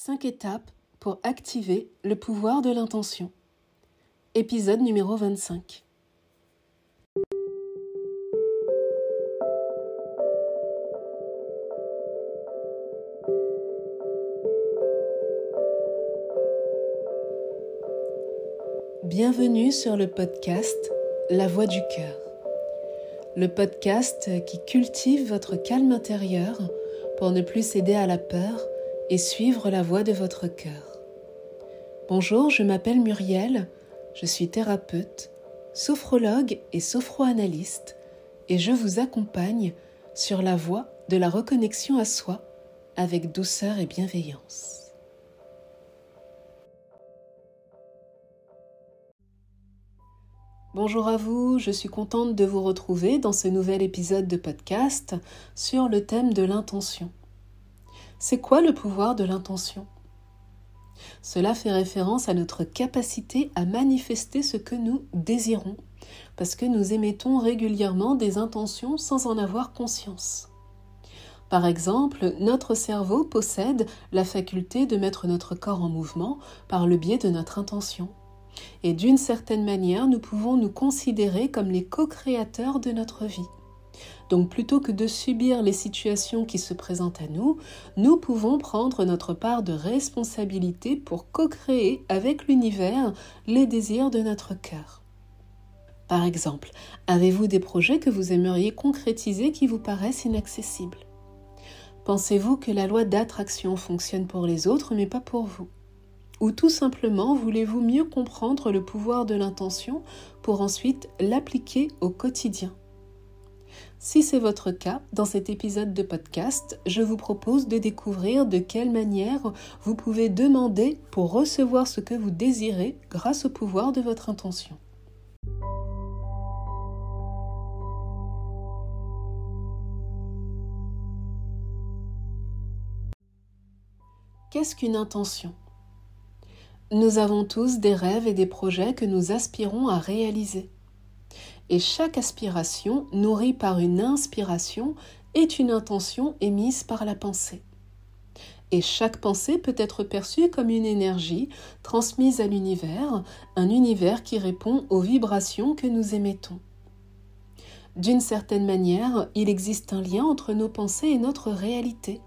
5 étapes pour activer le pouvoir de l'intention. Épisode numéro 25. Bienvenue sur le podcast La Voix du cœur. Le podcast qui cultive votre calme intérieur pour ne plus céder à la peur et suivre la voie de votre cœur. Bonjour, je m'appelle Muriel, je suis thérapeute, sophrologue et sophroanalyste et je vous accompagne sur la voie de la reconnexion à soi avec douceur et bienveillance. Bonjour à vous, je suis contente de vous retrouver dans ce nouvel épisode de podcast sur le thème de l'intention. C'est quoi le pouvoir de l'intention? Cela fait référence à notre capacité à manifester ce que nous désirons, parce que nous émettons régulièrement des intentions sans en avoir conscience. Par exemple, notre cerveau possède la faculté de mettre notre corps en mouvement par le biais de notre intention. Et d'une certaine manière, nous pouvons nous considérer comme les co-créateurs de notre vie. Donc plutôt que de subir les situations qui se présentent à nous, nous pouvons prendre notre part de responsabilité pour co-créer avec l'univers les désirs de notre cœur. Par exemple, avez-vous des projets que vous aimeriez concrétiser qui vous paraissent inaccessibles? Pensez-vous que la loi d'attraction fonctionne pour les autres mais pas pour vous? Ou tout simplement voulez-vous mieux comprendre le pouvoir de l'intention pour ensuite l'appliquer au quotidien? Si c'est votre cas, dans cet épisode de podcast, je vous propose de découvrir de quelle manière vous pouvez demander pour recevoir ce que vous désirez grâce au pouvoir de votre intention. Qu'est-ce qu'une intention? Nous avons tous des rêves et des projets que nous aspirons à réaliser et chaque aspiration, nourrie par une inspiration, est une intention émise par la pensée. Et chaque pensée peut être perçue comme une énergie transmise à l'univers, un univers qui répond aux vibrations que nous émettons. D'une certaine manière, il existe un lien entre nos pensées et notre réalité,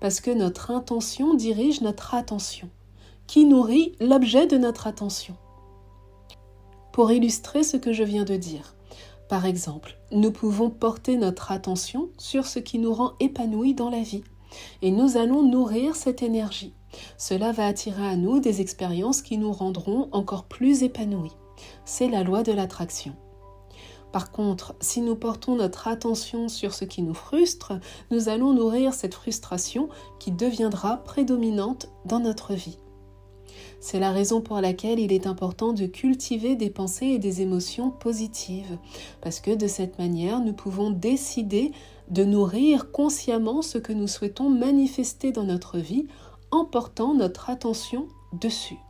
parce que notre intention dirige notre attention, qui nourrit l'objet de notre attention. Pour illustrer ce que je viens de dire, par exemple, nous pouvons porter notre attention sur ce qui nous rend épanouis dans la vie et nous allons nourrir cette énergie. Cela va attirer à nous des expériences qui nous rendront encore plus épanouis. C'est la loi de l'attraction. Par contre, si nous portons notre attention sur ce qui nous frustre, nous allons nourrir cette frustration qui deviendra prédominante dans notre vie. C'est la raison pour laquelle il est important de cultiver des pensées et des émotions positives, parce que de cette manière, nous pouvons décider de nourrir consciemment ce que nous souhaitons manifester dans notre vie en portant notre attention dessus.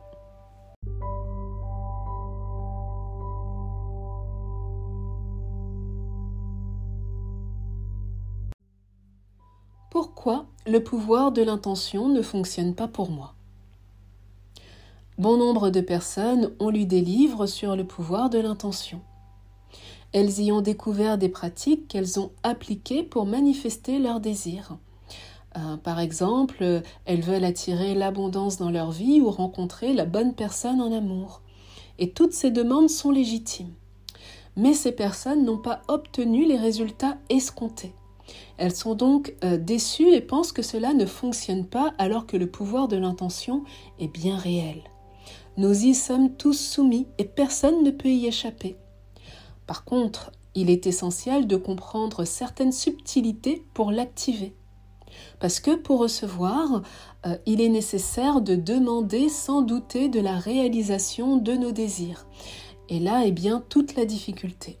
Pourquoi le pouvoir de l'intention ne fonctionne pas pour moi? Bon nombre de personnes ont lu des livres sur le pouvoir de l'intention. Elles y ont découvert des pratiques qu'elles ont appliquées pour manifester leurs désirs. Euh, par exemple, elles veulent attirer l'abondance dans leur vie ou rencontrer la bonne personne en amour. Et toutes ces demandes sont légitimes. Mais ces personnes n'ont pas obtenu les résultats escomptés. Elles sont donc euh, déçues et pensent que cela ne fonctionne pas alors que le pouvoir de l'intention est bien réel. Nous y sommes tous soumis et personne ne peut y échapper. Par contre, il est essentiel de comprendre certaines subtilités pour l'activer. Parce que pour recevoir, euh, il est nécessaire de demander sans douter de la réalisation de nos désirs. Et là est bien toute la difficulté.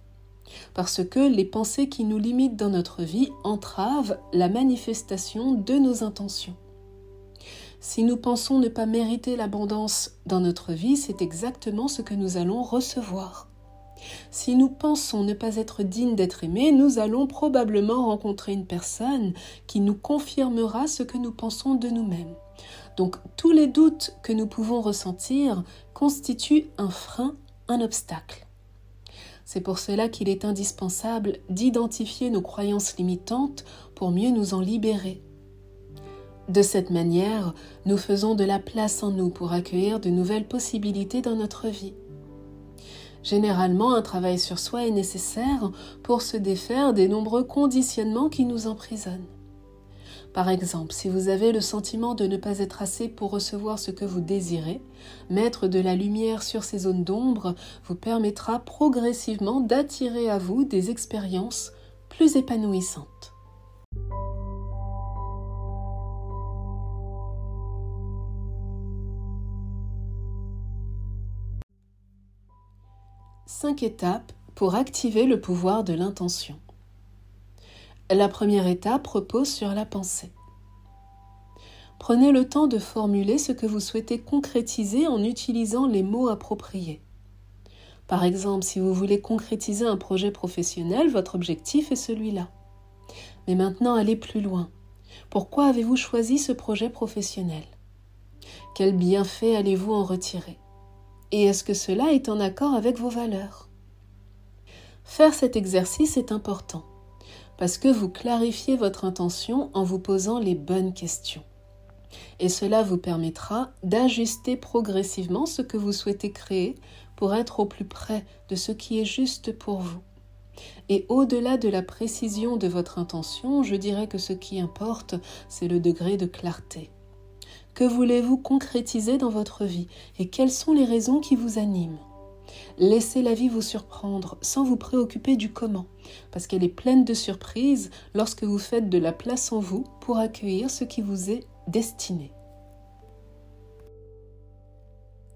Parce que les pensées qui nous limitent dans notre vie entravent la manifestation de nos intentions. Si nous pensons ne pas mériter l'abondance dans notre vie, c'est exactement ce que nous allons recevoir. Si nous pensons ne pas être dignes d'être aimés, nous allons probablement rencontrer une personne qui nous confirmera ce que nous pensons de nous-mêmes. Donc tous les doutes que nous pouvons ressentir constituent un frein, un obstacle. C'est pour cela qu'il est indispensable d'identifier nos croyances limitantes pour mieux nous en libérer. De cette manière, nous faisons de la place en nous pour accueillir de nouvelles possibilités dans notre vie. Généralement, un travail sur soi est nécessaire pour se défaire des nombreux conditionnements qui nous emprisonnent. Par exemple, si vous avez le sentiment de ne pas être assez pour recevoir ce que vous désirez, mettre de la lumière sur ces zones d'ombre vous permettra progressivement d'attirer à vous des expériences plus épanouissantes. Cinq étapes pour activer le pouvoir de l'intention. La première étape repose sur la pensée. Prenez le temps de formuler ce que vous souhaitez concrétiser en utilisant les mots appropriés. Par exemple, si vous voulez concrétiser un projet professionnel, votre objectif est celui-là. Mais maintenant, allez plus loin. Pourquoi avez-vous choisi ce projet professionnel? Quel bienfait allez-vous en retirer? Et est-ce que cela est en accord avec vos valeurs? Faire cet exercice est important parce que vous clarifiez votre intention en vous posant les bonnes questions. Et cela vous permettra d'ajuster progressivement ce que vous souhaitez créer pour être au plus près de ce qui est juste pour vous. Et au-delà de la précision de votre intention, je dirais que ce qui importe, c'est le degré de clarté. Que voulez-vous concrétiser dans votre vie et quelles sont les raisons qui vous animent? Laissez la vie vous surprendre sans vous préoccuper du comment, parce qu'elle est pleine de surprises lorsque vous faites de la place en vous pour accueillir ce qui vous est destiné.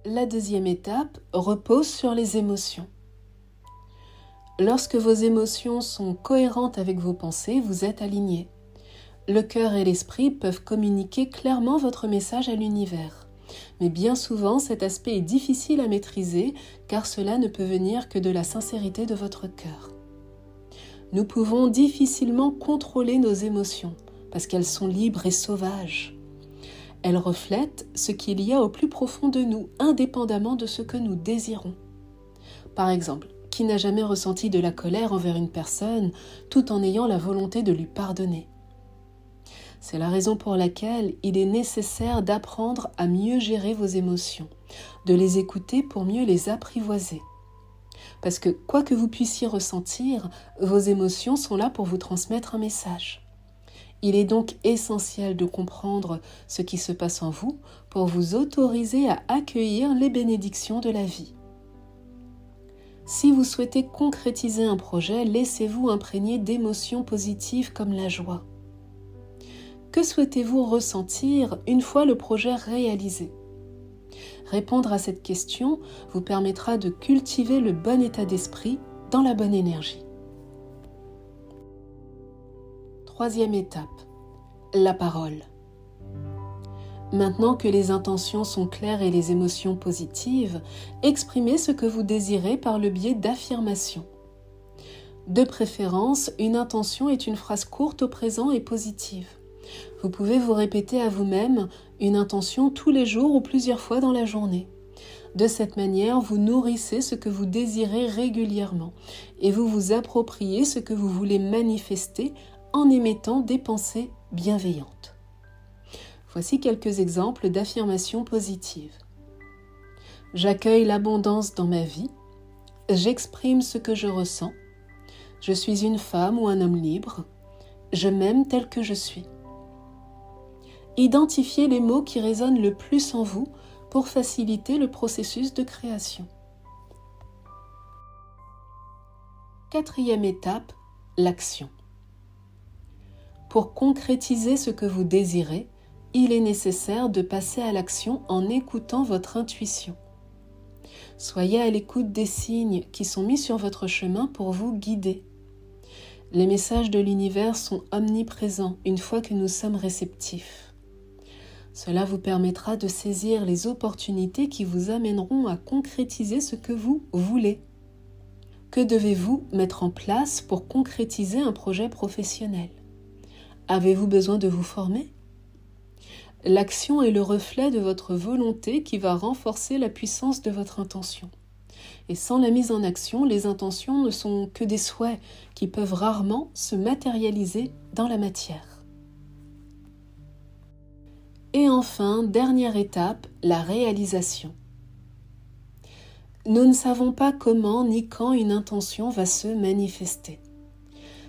La deuxième étape repose sur les émotions. Lorsque vos émotions sont cohérentes avec vos pensées, vous êtes aligné. Le cœur et l'esprit peuvent communiquer clairement votre message à l'univers. Mais bien souvent, cet aspect est difficile à maîtriser car cela ne peut venir que de la sincérité de votre cœur. Nous pouvons difficilement contrôler nos émotions parce qu'elles sont libres et sauvages. Elles reflètent ce qu'il y a au plus profond de nous, indépendamment de ce que nous désirons. Par exemple, qui n'a jamais ressenti de la colère envers une personne tout en ayant la volonté de lui pardonner? C'est la raison pour laquelle il est nécessaire d'apprendre à mieux gérer vos émotions, de les écouter pour mieux les apprivoiser. Parce que quoi que vous puissiez ressentir, vos émotions sont là pour vous transmettre un message. Il est donc essentiel de comprendre ce qui se passe en vous pour vous autoriser à accueillir les bénédictions de la vie. Si vous souhaitez concrétiser un projet, laissez-vous imprégner d'émotions positives comme la joie, que souhaitez-vous ressentir une fois le projet réalisé? Répondre à cette question vous permettra de cultiver le bon état d'esprit dans la bonne énergie. Troisième étape, la parole. Maintenant que les intentions sont claires et les émotions positives, exprimez ce que vous désirez par le biais d'affirmations. De préférence, une intention est une phrase courte au présent et positive. Vous pouvez vous répéter à vous-même une intention tous les jours ou plusieurs fois dans la journée. De cette manière, vous nourrissez ce que vous désirez régulièrement et vous vous appropriez ce que vous voulez manifester en émettant des pensées bienveillantes. Voici quelques exemples d'affirmations positives. J'accueille l'abondance dans ma vie. J'exprime ce que je ressens. Je suis une femme ou un homme libre. Je m'aime tel que je suis. Identifiez les mots qui résonnent le plus en vous pour faciliter le processus de création. Quatrième étape, l'action. Pour concrétiser ce que vous désirez, il est nécessaire de passer à l'action en écoutant votre intuition. Soyez à l'écoute des signes qui sont mis sur votre chemin pour vous guider. Les messages de l'univers sont omniprésents une fois que nous sommes réceptifs. Cela vous permettra de saisir les opportunités qui vous amèneront à concrétiser ce que vous voulez. Que devez-vous mettre en place pour concrétiser un projet professionnel? Avez-vous besoin de vous former? L'action est le reflet de votre volonté qui va renforcer la puissance de votre intention. Et sans la mise en action, les intentions ne sont que des souhaits qui peuvent rarement se matérialiser dans la matière. Et enfin, dernière étape, la réalisation. Nous ne savons pas comment ni quand une intention va se manifester.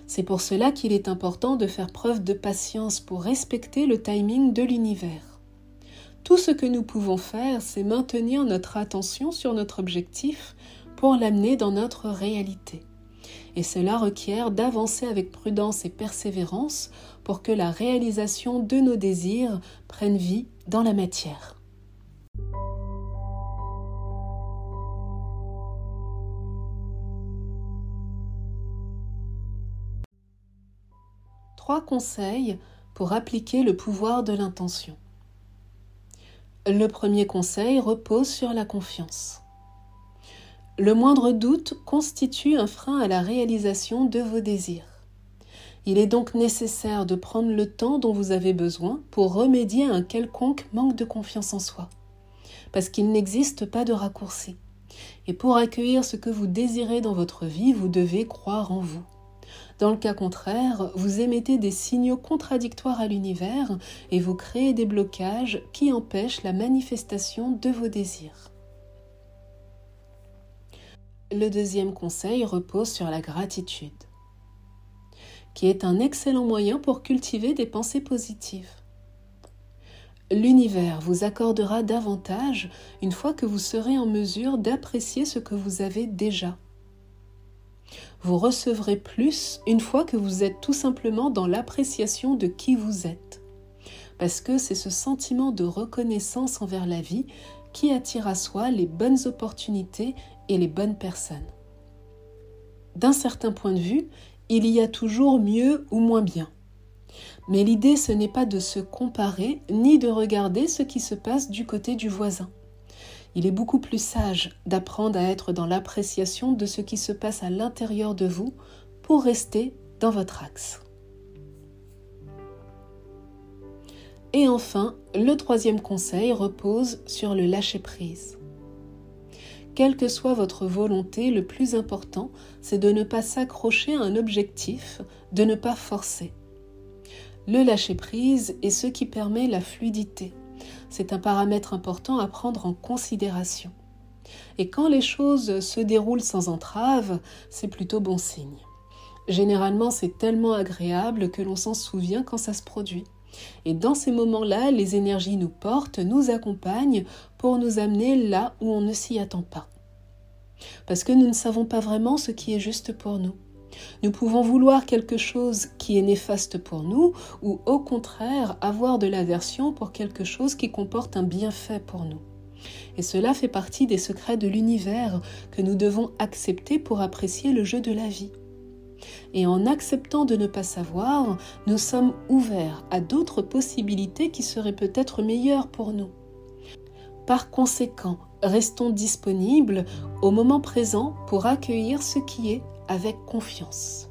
C'est pour cela qu'il est important de faire preuve de patience pour respecter le timing de l'univers. Tout ce que nous pouvons faire, c'est maintenir notre attention sur notre objectif pour l'amener dans notre réalité. Et cela requiert d'avancer avec prudence et persévérance pour que la réalisation de nos désirs prenne vie dans la matière. Trois conseils pour appliquer le pouvoir de l'intention. Le premier conseil repose sur la confiance. Le moindre doute constitue un frein à la réalisation de vos désirs. Il est donc nécessaire de prendre le temps dont vous avez besoin pour remédier à un quelconque manque de confiance en soi, parce qu'il n'existe pas de raccourci. Et pour accueillir ce que vous désirez dans votre vie, vous devez croire en vous. Dans le cas contraire, vous émettez des signaux contradictoires à l'univers et vous créez des blocages qui empêchent la manifestation de vos désirs. Le deuxième conseil repose sur la gratitude, qui est un excellent moyen pour cultiver des pensées positives. L'univers vous accordera davantage une fois que vous serez en mesure d'apprécier ce que vous avez déjà vous recevrez plus une fois que vous êtes tout simplement dans l'appréciation de qui vous êtes. Parce que c'est ce sentiment de reconnaissance envers la vie qui attire à soi les bonnes opportunités et les bonnes personnes. D'un certain point de vue, il y a toujours mieux ou moins bien. Mais l'idée, ce n'est pas de se comparer ni de regarder ce qui se passe du côté du voisin il est beaucoup plus sage d'apprendre à être dans l'appréciation de ce qui se passe à l'intérieur de vous pour rester dans votre axe. Et enfin, le troisième conseil repose sur le lâcher-prise. Quelle que soit votre volonté, le plus important, c'est de ne pas s'accrocher à un objectif, de ne pas forcer. Le lâcher-prise est ce qui permet la fluidité, c'est un paramètre important à prendre en considération. Et quand les choses se déroulent sans entrave, c'est plutôt bon signe. Généralement, c'est tellement agréable que l'on s'en souvient quand ça se produit. Et dans ces moments-là, les énergies nous portent, nous accompagnent pour nous amener là où on ne s'y attend pas. Parce que nous ne savons pas vraiment ce qui est juste pour nous. Nous pouvons vouloir quelque chose qui est néfaste pour nous ou au contraire avoir de l'aversion pour quelque chose qui comporte un bienfait pour nous. Et cela fait partie des secrets de l'univers que nous devons accepter pour apprécier le jeu de la vie. Et en acceptant de ne pas savoir, nous sommes ouverts à d'autres possibilités qui seraient peut-être meilleures pour nous. Par conséquent, restons disponibles au moment présent pour accueillir ce qui est avec confiance.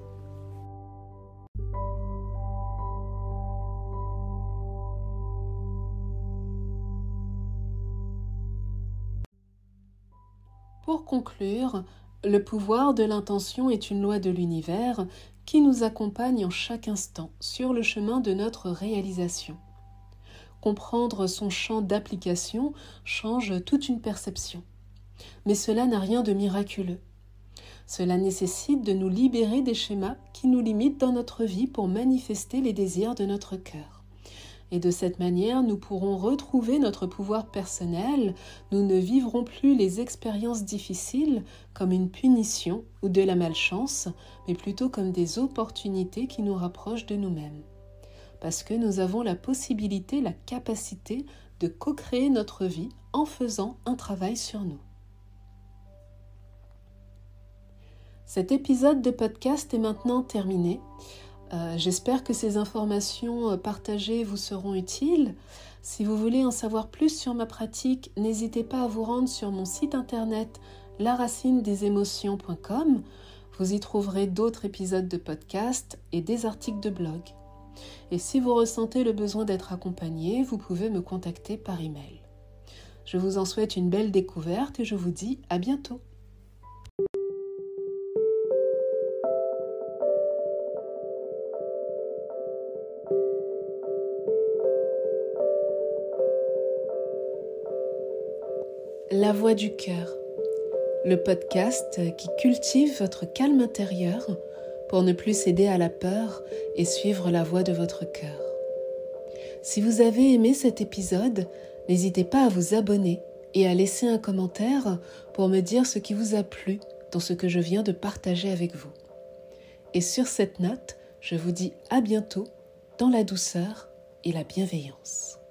Pour conclure, le pouvoir de l'intention est une loi de l'univers qui nous accompagne en chaque instant sur le chemin de notre réalisation. Comprendre son champ d'application change toute une perception. Mais cela n'a rien de miraculeux. Cela nécessite de nous libérer des schémas qui nous limitent dans notre vie pour manifester les désirs de notre cœur. Et de cette manière, nous pourrons retrouver notre pouvoir personnel, nous ne vivrons plus les expériences difficiles comme une punition ou de la malchance, mais plutôt comme des opportunités qui nous rapprochent de nous-mêmes. Parce que nous avons la possibilité, la capacité de co-créer notre vie en faisant un travail sur nous. Cet épisode de podcast est maintenant terminé. Euh, j'espère que ces informations euh, partagées vous seront utiles. Si vous voulez en savoir plus sur ma pratique, n'hésitez pas à vous rendre sur mon site internet laracinedesémotions.com. Vous y trouverez d'autres épisodes de podcast et des articles de blog. Et si vous ressentez le besoin d'être accompagné, vous pouvez me contacter par email. Je vous en souhaite une belle découverte et je vous dis à bientôt. La voix du cœur, le podcast qui cultive votre calme intérieur pour ne plus céder à la peur et suivre la voix de votre cœur. Si vous avez aimé cet épisode, n'hésitez pas à vous abonner et à laisser un commentaire pour me dire ce qui vous a plu dans ce que je viens de partager avec vous. Et sur cette note, je vous dis à bientôt dans la douceur et la bienveillance.